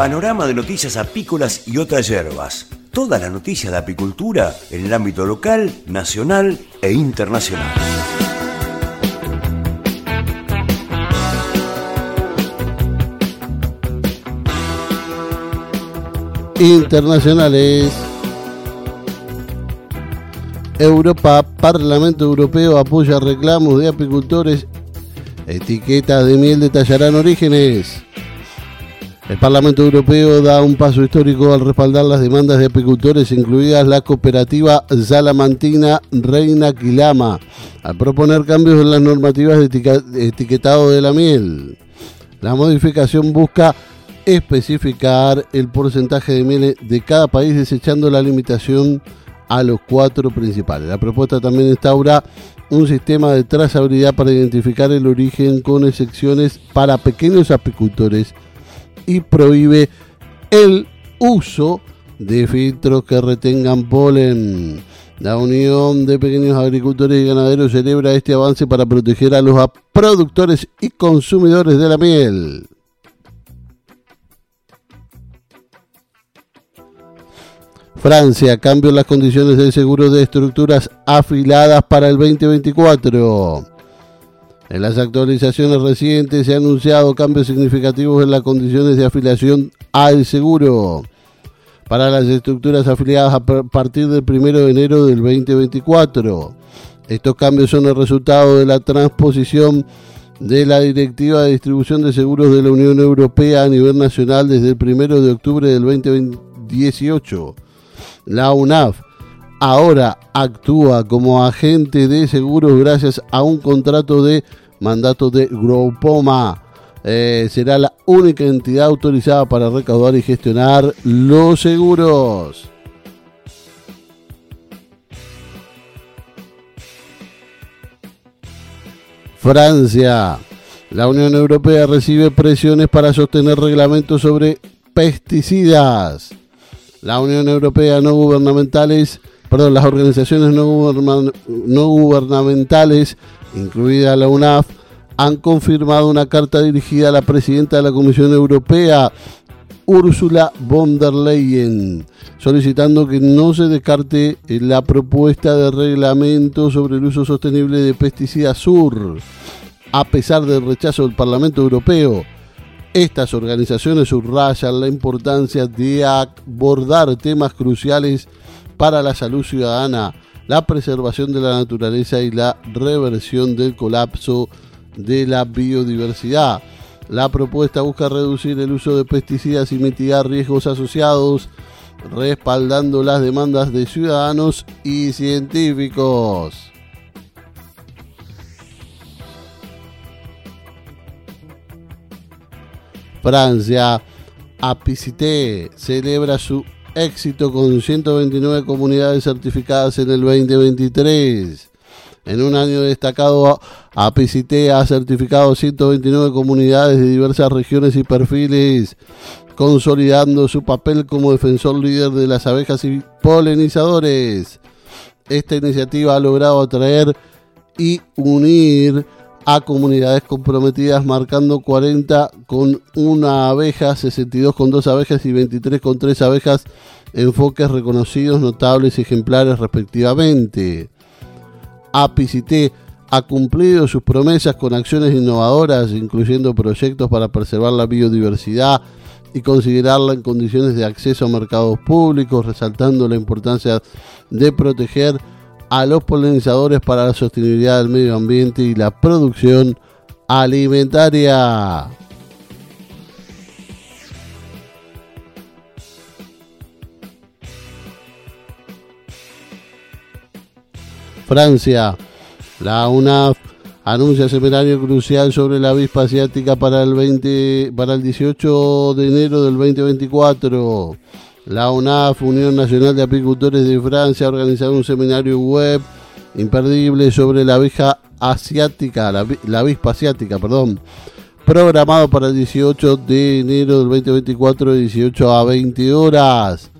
panorama de noticias apícolas y otras hierbas. Toda la noticia de apicultura en el ámbito local, nacional e internacional. Internacionales. Europa, Parlamento Europeo apoya reclamos de apicultores. Etiquetas de miel detallarán orígenes. El Parlamento Europeo da un paso histórico al respaldar las demandas de apicultores, incluidas la cooperativa Salamantina Reina Quilama, al proponer cambios en las normativas de etiquetado de la miel. La modificación busca especificar el porcentaje de miel de cada país, desechando la limitación a los cuatro principales. La propuesta también instaura un sistema de trazabilidad para identificar el origen con excepciones para pequeños apicultores y prohíbe el uso de filtros que retengan polen. La Unión de Pequeños Agricultores y Ganaderos celebra este avance para proteger a los productores y consumidores de la miel. Francia, cambio las condiciones del seguro de estructuras afiladas para el 2024. En las actualizaciones recientes se han anunciado cambios significativos en las condiciones de afiliación al seguro para las estructuras afiliadas a partir del 1 de enero del 2024. Estos cambios son el resultado de la transposición de la Directiva de Distribución de Seguros de la Unión Europea a nivel nacional desde el 1 de octubre del 2018. La UNAF ahora actúa como agente de seguros gracias a un contrato de mandato de Groupoma. Eh, será la única entidad autorizada para recaudar y gestionar los seguros. Francia. La Unión Europea recibe presiones para sostener reglamentos sobre pesticidas. La Unión Europea no gubernamentales, perdón, las organizaciones no, gubernamentales incluida la UNAF, han confirmado una carta dirigida a la presidenta de la Comisión Europea, Ursula von der Leyen, solicitando que no se descarte la propuesta de reglamento sobre el uso sostenible de pesticidas sur, a pesar del rechazo del Parlamento Europeo. Estas organizaciones subrayan la importancia de abordar temas cruciales para la salud ciudadana la preservación de la naturaleza y la reversión del colapso de la biodiversidad. La propuesta busca reducir el uso de pesticidas y mitigar riesgos asociados, respaldando las demandas de ciudadanos y científicos. Francia, Apicité celebra su éxito con 129 comunidades certificadas en el 2023. En un año destacado, APCT ha certificado 129 comunidades de diversas regiones y perfiles, consolidando su papel como defensor líder de las abejas y polinizadores. Esta iniciativa ha logrado atraer y unir a comunidades comprometidas, marcando 40 con una abeja, 62 con dos abejas y 23 con tres abejas, enfoques reconocidos, notables y ejemplares respectivamente. APICIT ha cumplido sus promesas con acciones innovadoras, incluyendo proyectos para preservar la biodiversidad y considerarla en condiciones de acceso a mercados públicos, resaltando la importancia de proteger a los polinizadores para la sostenibilidad del medio ambiente y la producción alimentaria. Francia, la UNAF anuncia seminario crucial sobre la avispa asiática para el 20 para el 18 de enero del 2024. La UNAF, Unión Nacional de Apicultores de Francia, ha organizado un seminario web imperdible sobre la abeja asiática, la, avispa asiática, perdón, programado para el 18 de enero del 2024 de 18 a 20 horas.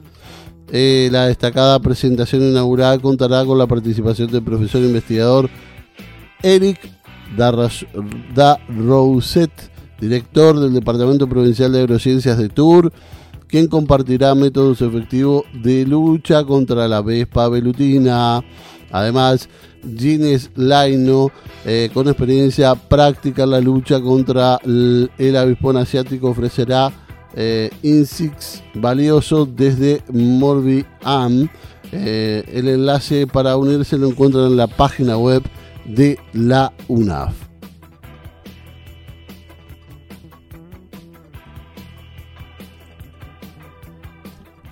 Eh, la destacada presentación inaugural contará con la participación del profesor investigador Eric Darroset director del Departamento Provincial de Agrociencias de Tour, quien compartirá métodos efectivos de lucha contra la vespa velutina. Además, Gines Laino, eh, con experiencia práctica en la lucha contra el, avispón asiático, ofrecerá eh, Insix valioso desde Morbi. Eh, el enlace para unirse lo encuentran en la página web de la UNAF.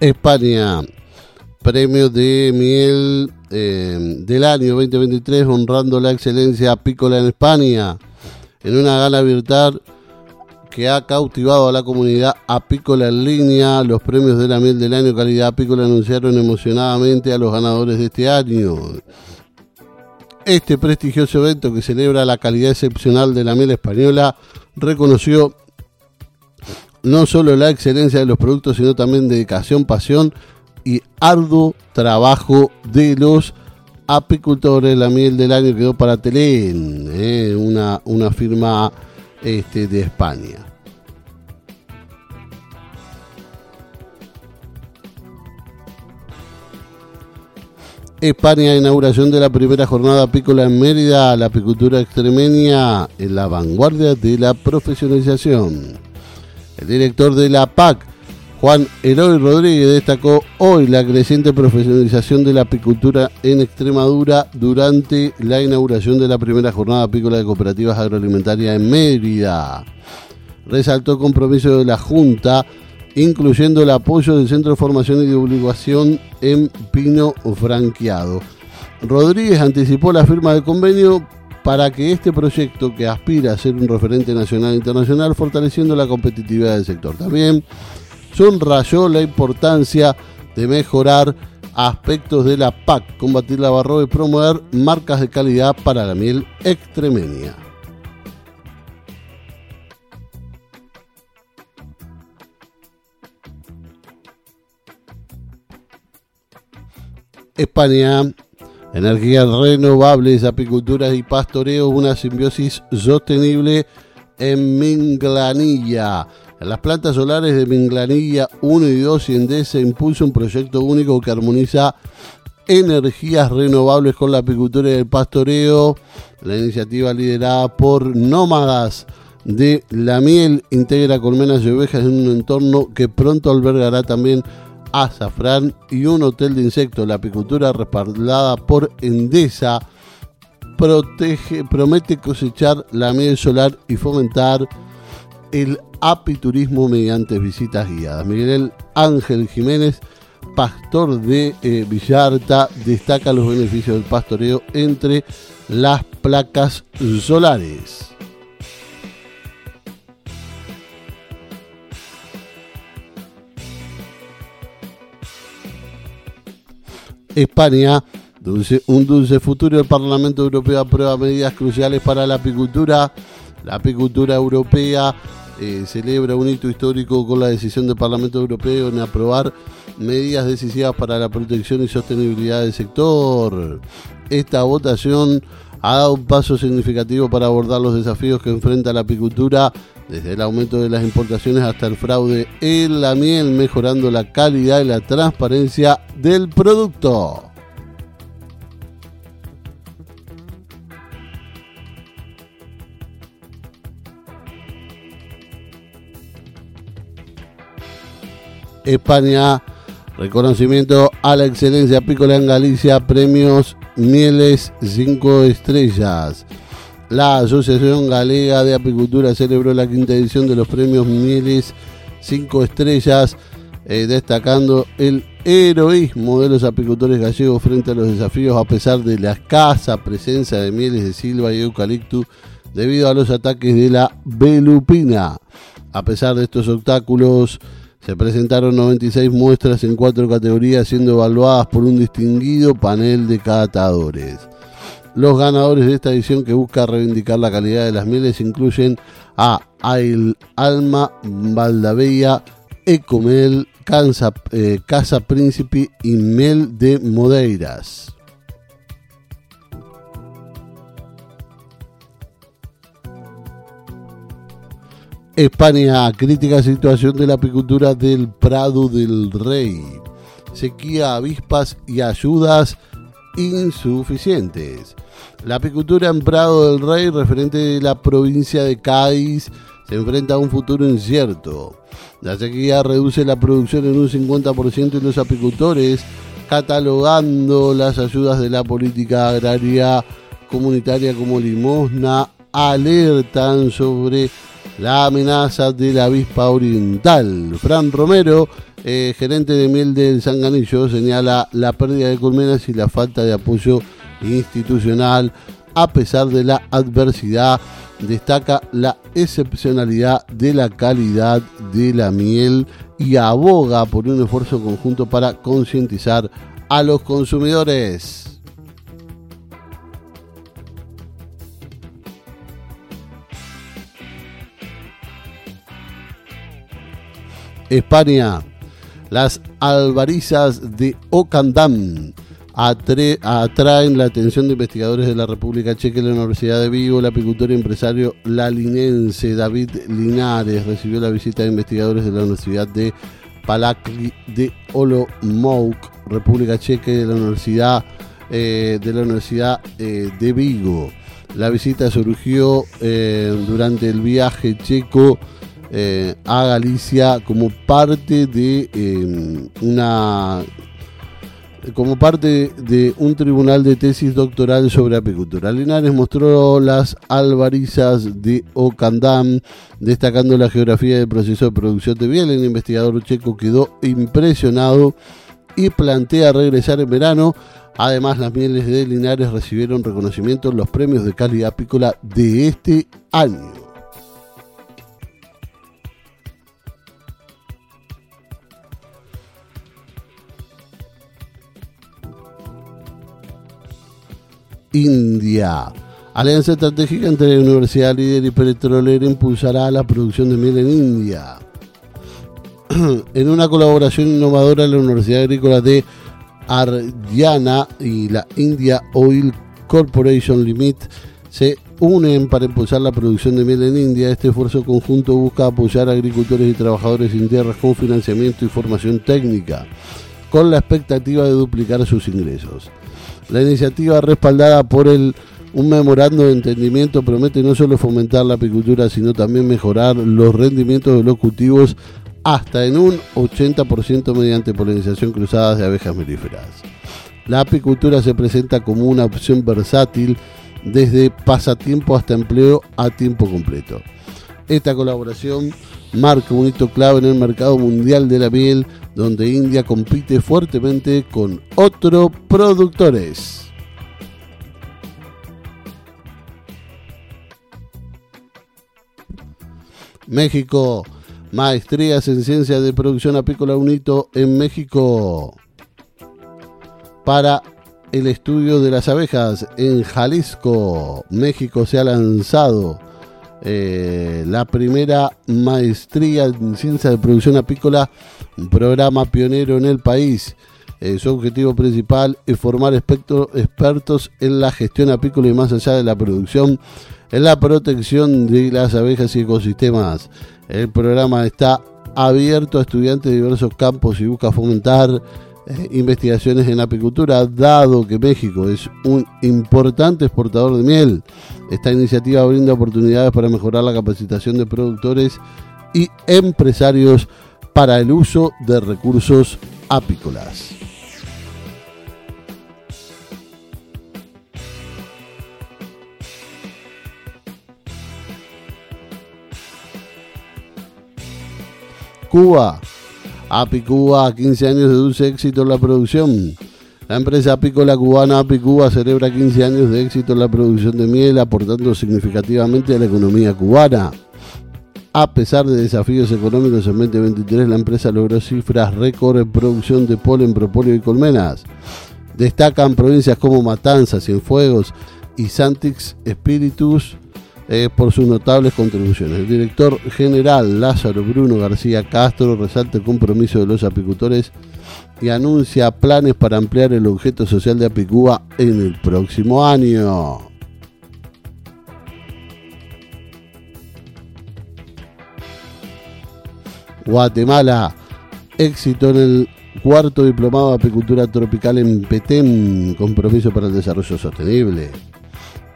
España, premio de miel eh, del año 2023 honrando la excelencia apícola en España, en una gala virtual que ha cautivado a la comunidad apícola en línea. Los premios de la miel del año calidad apícola anunciaron emocionadamente a los ganadores de este año. Este prestigioso evento que celebra la calidad excepcional de la miel española reconoció no solo la excelencia de los productos, sino también dedicación, pasión y arduo trabajo de los apicultores. La miel del año quedó para Telén, eh, una, una firma este, de España. España, inauguración de la primera jornada apícola en Mérida, la apicultura extremeña en la vanguardia de la profesionalización. El director de la PAC, Juan Eloy Rodríguez, destacó hoy la creciente profesionalización de la apicultura en Extremadura durante la inauguración de la primera jornada apícola de cooperativas agroalimentarias en Mérida. Resaltó el compromiso de la Junta incluyendo el apoyo del Centro de Formación y Divulgación en Pino Franqueado. Rodríguez anticipó la firma del convenio para que este proyecto, que aspira a ser un referente nacional e internacional, fortaleciendo la competitividad del sector. También subrayó la importancia de mejorar aspectos de la PAC, combatir la barro y promover marcas de calidad para la miel extremeña. España, energías renovables, apicultura y pastoreo, una simbiosis sostenible en Minglanilla. Las plantas solares de Minglanilla 1 y 2 y se impulsa un proyecto único que armoniza energías renovables con la apicultura y el pastoreo. La iniciativa liderada por nómadas de la miel integra colmenas y ovejas en un entorno que pronto albergará también azafrán y un hotel de insectos. La apicultura respaldada por Endesa protege, promete cosechar la miel solar y fomentar el apiturismo mediante visitas guiadas. Miguel Ángel Jiménez, pastor de eh, Villarta, destaca los beneficios del pastoreo entre las placas solares. España. un dulce futuro. El Parlamento Europeo aprueba medidas cruciales para la apicultura. La apicultura europea eh, celebra un hito histórico con la decisión del Parlamento Europeo en aprobar medidas decisivas para la protección y sostenibilidad del sector. Esta votación ha dado un paso significativo para abordar los desafíos que enfrenta la apicultura, desde el aumento de las importaciones hasta el fraude en la miel, mejorando la calidad y la transparencia del producto. España, reconocimiento a la excelencia apícola en Galicia, premios Mieles 5 estrellas. La Asociación Galega de Apicultura celebró la quinta edición de los premios Mieles 5 estrellas, eh, destacando el heroísmo de los apicultores gallegos frente a los desafíos a pesar de la escasa presencia de mieles de silva y eucalipto debido a los ataques de la velupina. A pesar de estos obstáculos, se presentaron 96 muestras en cuatro categorías siendo evaluadas por un distinguido panel de catadores. Los ganadores de esta edición que busca reivindicar la calidad de las mieles incluyen a Ail Alma, Valdavella, Ecomel, eh, Casa Príncipe y Mel de Modeiras. España, crítica situación de la apicultura del Prado del Rey. Sequía, avispas y ayudas insuficientes. La apicultura en Prado del Rey, referente de la provincia de Cádiz, se enfrenta a un futuro incierto. La sequía reduce la producción en un 50% de los apicultores, catalogando las ayudas de la política agraria comunitaria como limosna, alertan sobre la amenaza de la avispa oriental. Fran Romero, eh, gerente de miel del Sanganillo, señala la pérdida de colmenas y la falta de apoyo institucional a pesar de la adversidad. Destaca la excepcionalidad de la calidad de la miel y aboga por un esfuerzo conjunto para concientizar a los consumidores. España. Las albarizas de Ocandam atraen la atención de investigadores de la República Checa y la Universidad de Vigo. El apicultor y empresario lalinense David Linares recibió la visita de investigadores de la Universidad de Palakli de Olomouc, República Checa y de la Universidad, eh, de, la Universidad eh, de Vigo. La visita surgió eh, durante el viaje checo eh, a Galicia como parte de em, una como parte de un tribunal de tesis doctoral sobre apicultura. Linares mostró las albarizas de Ocandam, destacando la geografía del proceso de producción de miel. El investigador checo quedó impresionado y plantea regresar en verano. Además, las mieles de Linares recibieron reconocimiento en los premios de calidad apícola de este año. India. Alianza estratégica entre la Universidad Líder y Petrolera impulsará la producción de miel en India. en una colaboración innovadora, la Universidad Agrícola de Haryana y la India Oil Corporation Limited se unen para impulsar la producción de miel en India. Este esfuerzo conjunto busca apoyar a agricultores y trabajadores sin tierras con financiamiento y formación técnica, con la expectativa de duplicar sus ingresos. La iniciativa respaldada por el un memorando de entendimiento promete no solo fomentar la apicultura, sino también mejorar los rendimientos de los cultivos hasta en un 80% mediante polinización cruzada de abejas melíferas. La apicultura se presenta como una opción versátil desde pasatiempo hasta empleo a tiempo completo. Esta colaboración marca un hito clave en el mercado mundial de la miel, donde India compite fuertemente con otros productores. México, maestrías en ciencias de producción apícola, un hito en México para el estudio de las abejas en Jalisco. México se ha lanzado eh, la primera maestría en ciencia de producción apícola, un programa pionero en el país. Eh, su objetivo principal es formar expertos en la gestión apícola y más allá de la producción, en la protección de las abejas y ecosistemas. El programa está abierto a estudiantes de diversos campos y busca fomentar eh, investigaciones en apicultura, dado que México es un importante exportador de miel. Esta iniciativa brinda oportunidades para mejorar la capacitación de productores y empresarios para el uso de recursos apícolas. Cuba Apicúa, 15 años de dulce éxito en la producción. La empresa apícola cubana Apicúa celebra 15 años de éxito en la producción de miel, aportando significativamente a la economía cubana. A pesar de desafíos económicos en 2023, la empresa logró cifras récord en producción de polen, propóleo y colmenas. Destacan provincias como Matanzas, Cienfuegos y Santix Espíritus eh, por sus notables contribuciones. El director general Lázaro Bruno García Castro resalta el compromiso de los apicultores y anuncia planes para ampliar el objeto social de Apicúa en el próximo año. Guatemala. Éxito en el cuarto diplomado de apicultura tropical en Petén, compromiso para el desarrollo sostenible.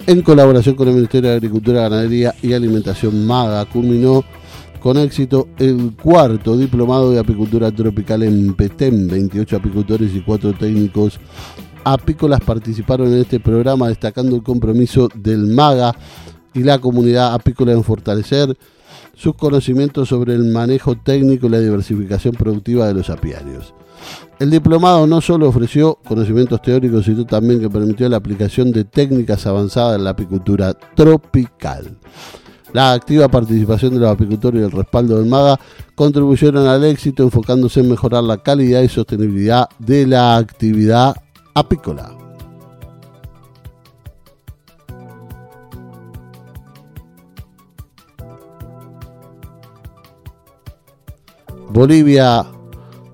En colaboración con el Ministerio de Agricultura, Ganadería y Alimentación MAGA, culminó con éxito el cuarto diplomado de apicultura tropical en Petén. 28 apicultores y 4 técnicos apícolas participaron en este programa, destacando el compromiso del MAGA y la comunidad apícola en fortalecer sus conocimientos sobre el manejo técnico y la diversificación productiva de los apiarios. El diplomado no solo ofreció conocimientos teóricos, sino también que permitió la aplicación de técnicas avanzadas en la apicultura tropical. La activa participación de los apicultores y el respaldo del MAGA contribuyeron al éxito enfocándose en mejorar la calidad y sostenibilidad de la actividad apícola. Bolivia,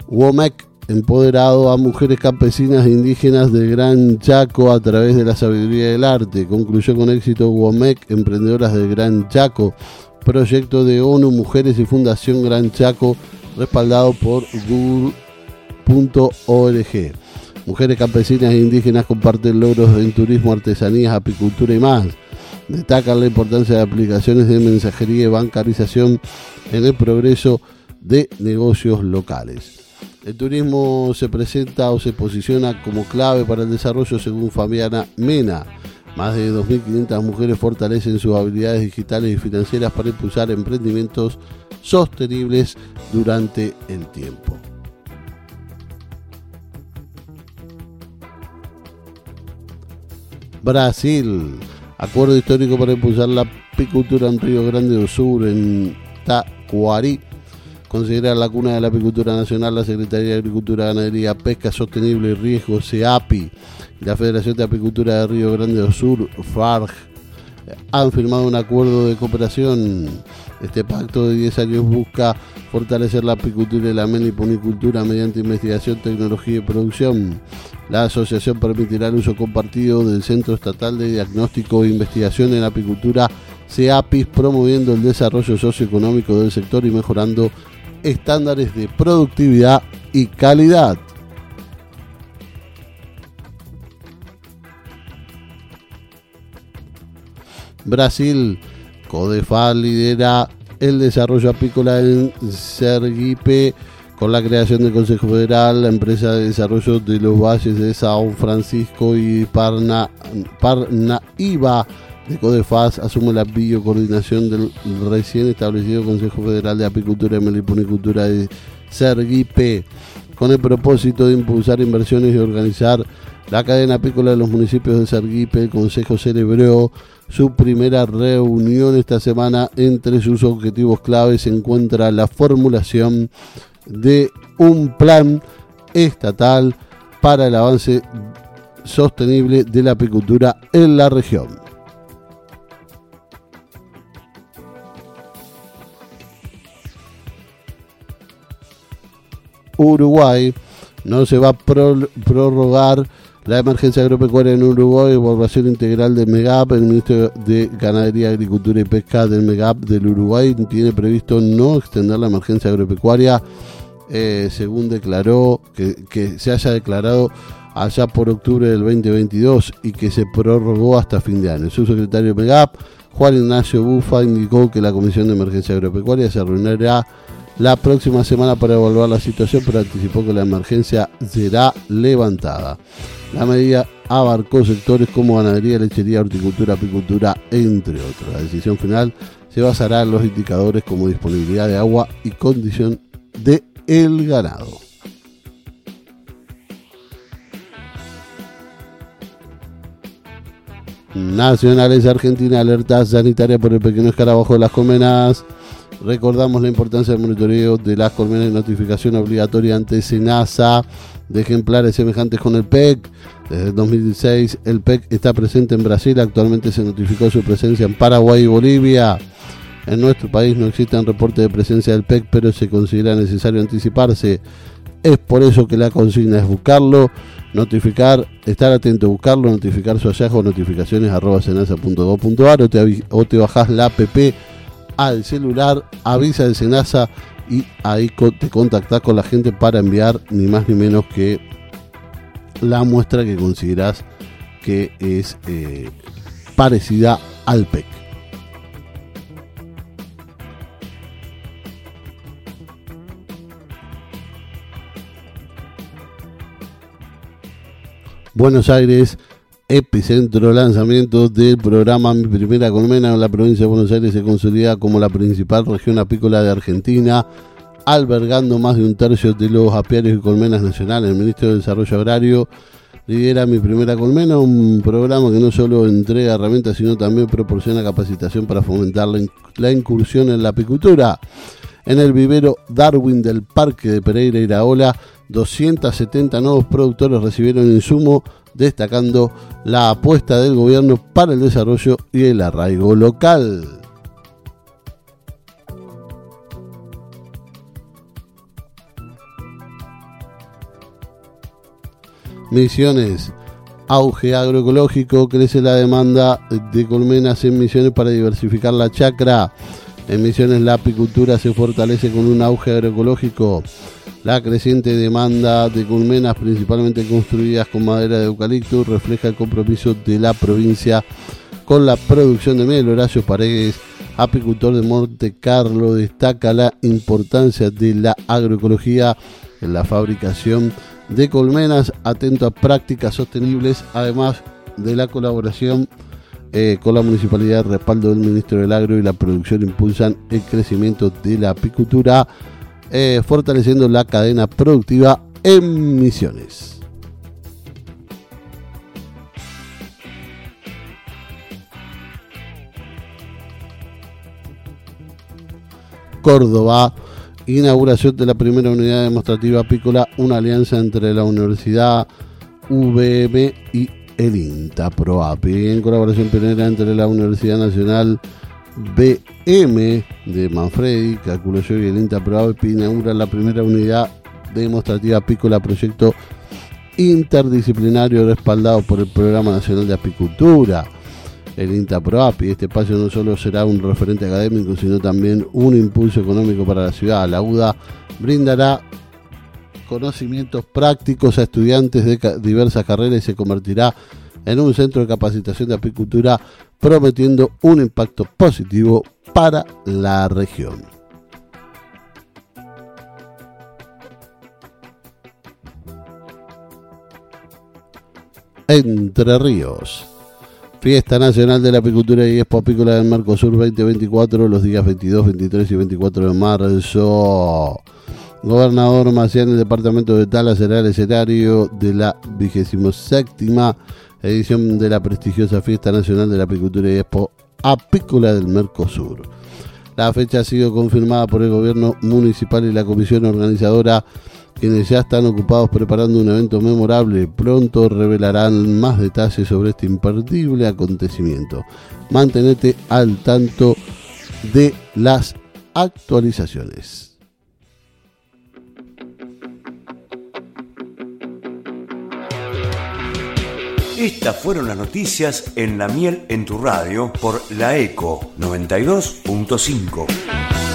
WOMEC, empoderado a mujeres campesinas e indígenas del Gran Chaco a través de la sabiduría del arte. Concluyó con éxito WOMEC, emprendedoras del Gran Chaco, proyecto de ONU Mujeres y Fundación Gran Chaco, respaldado por Google.org. Mujeres campesinas e indígenas comparten logros en turismo, artesanías, apicultura y más. Destacan la importancia de aplicaciones de mensajería y bancarización en el progreso de negocios locales. El turismo se presenta o se posiciona como clave para el desarrollo según Fabiana Mena. Más de 2.500 mujeres fortalecen sus habilidades digitales y financieras para impulsar emprendimientos sostenibles durante el tiempo. Brasil. Acuerdo histórico para impulsar la apicultura en Río Grande do Sur, en Tacuarí considera la cuna de la apicultura nacional la Secretaría de Agricultura, Ganadería, Pesca Sostenible y Riesgo, CEAPI, la Federación de Apicultura de Río Grande do Sur, FARG, han firmado un acuerdo de cooperación. Este pacto de 10 años busca fortalecer la apicultura y la meliponicultura mediante investigación, tecnología y producción. La asociación permitirá el uso compartido del Centro Estatal de Diagnóstico e Investigación en Apicultura, CEAPIS, promoviendo el desarrollo socioeconómico del sector y mejorando estándares de productividad y calidad. Brasil, Codefa lidera el desarrollo apícola en Sergipe con la creación del Consejo Federal, la empresa de desarrollo de los valles de San Francisco y Parna, Parnaíba de Codefaz asume la biocoordinación del recién establecido Consejo Federal de Apicultura y Meliponicultura de Sergipe, con el propósito de impulsar inversiones y organizar la cadena apícola de los municipios de Sergipe. El Consejo celebró su primera reunión esta semana. Entre sus objetivos claves se encuentra la formulación de un plan estatal para el avance sostenible de la apicultura en la región. Uruguay. No se va a prorrogar la emergencia agropecuaria en Uruguay, evaluación integral del MEGAP. El ministro de Ganadería, Agricultura y Pesca del MEGAP del Uruguay tiene previsto no extender la emergencia agropecuaria, eh, según declaró que, se haya declarado allá por octubre del 2022 y que se prorrogó hasta fin de año. Su secretario MEGAP, Juan Ignacio Bufa, indicó que la Comisión de Emergencia Agropecuaria se reunirá la próxima semana para evaluar la situación, pero anticipó que la emergencia será levantada. La medida abarcó sectores como ganadería, lechería, horticultura, apicultura, entre otros. La decisión final se basará en los indicadores como disponibilidad de agua y condición de el ganado. Nacionales Argentina alerta sanitaria por el pequeño escarabajo de las colmenas. Recordamos la importancia del monitoreo de las colmenas y notificación obligatoria ante SENASA de ejemplares semejantes con el PEC. Desde el 2016 el PEC está presente en Brasil, actualmente se notificó su presencia en Paraguay y Bolivia. En nuestro país no existen reportes de presencia del PEC, pero se considera necesario anticiparse. Es por eso que la consigna es buscarlo, notificar, estar atento a buscarlo, notificar su hallazgo, notificaciones arroba senasa.gov.ar o te, o te bajás la app al celular, avisa de Senasa y ahí te contactas con la gente para enviar ni más ni menos que la muestra que consideras que es eh, parecida al PEC. Buenos Aires, epicentro lanzamiento del programa Mi Primera Colmena en la provincia de Buenos Aires se consolida como la principal región apícola de Argentina, albergando más de un tercio de los apiarios y colmenas nacionales. El Ministerio de Desarrollo Agrario lidera Mi Primera Colmena, un programa que no solo entrega herramientas, sino también proporciona capacitación para fomentar la, incursión en la apicultura. En el vivero Darwin del Parque de Pereira Iraola, 270 nuevos productores recibieron insumo, destacando la apuesta del gobierno para el desarrollo y el arraigo local. Misiones. Auge agroecológico, crece la demanda de colmenas en Misiones para diversificar la chacra. En Misiones la apicultura se fortalece con un auge agroecológico. La creciente demanda de colmenas, principalmente construidas con madera de eucalipto, refleja el compromiso de la provincia con la producción de miel. Horacio Paredes, apicultor de Monte Carlo, destaca la importancia de la agroecología en la fabricación de colmenas, atento a prácticas sostenibles, además de la colaboración eh, con la municipalidad, respaldo del ministro del Agro y la producción impulsan el crecimiento de la apicultura, eh, fortaleciendo la cadena productiva en Misiones. Córdoba, inauguración de la primera unidad demostrativa apícola, una alianza entre la Universidad VM y el INTA ProAPI, en colaboración pionera entre la Universidad Nacional BM de Manfredi, el INTA ProAPI inaugura la primera unidad demostrativa apícola proyecto interdisciplinario respaldado por el Programa Nacional de Apicultura, el INTA ProAPI. Este espacio no solo será un referente académico, sino también un impulso económico para la ciudad. La UDA brindará conocimientos prácticos a estudiantes de diversas carreras y se convertirá en un centro de capacitación de apicultura prometiendo un impacto positivo para la región. Entre Ríos. Fiesta Nacional de la Apicultura y Expo Apícola del Mercosur 2024 los días 22, 23 y 24 de marzo. Gobernador Macián, el departamento de Tala será el escenario de la vigésimo séptima edición de la prestigiosa Fiesta Nacional de la Apicultura y Expo Apícola del Mercosur. La fecha ha sido confirmada por el gobierno municipal y la comisión organizadora, quienes ya están ocupados preparando un evento memorable. Pronto revelarán más detalles sobre este imperdible acontecimiento. Mantenete al tanto de las actualizaciones. Estas fueron las noticias en La Miel en tu radio por la ECO 92.5.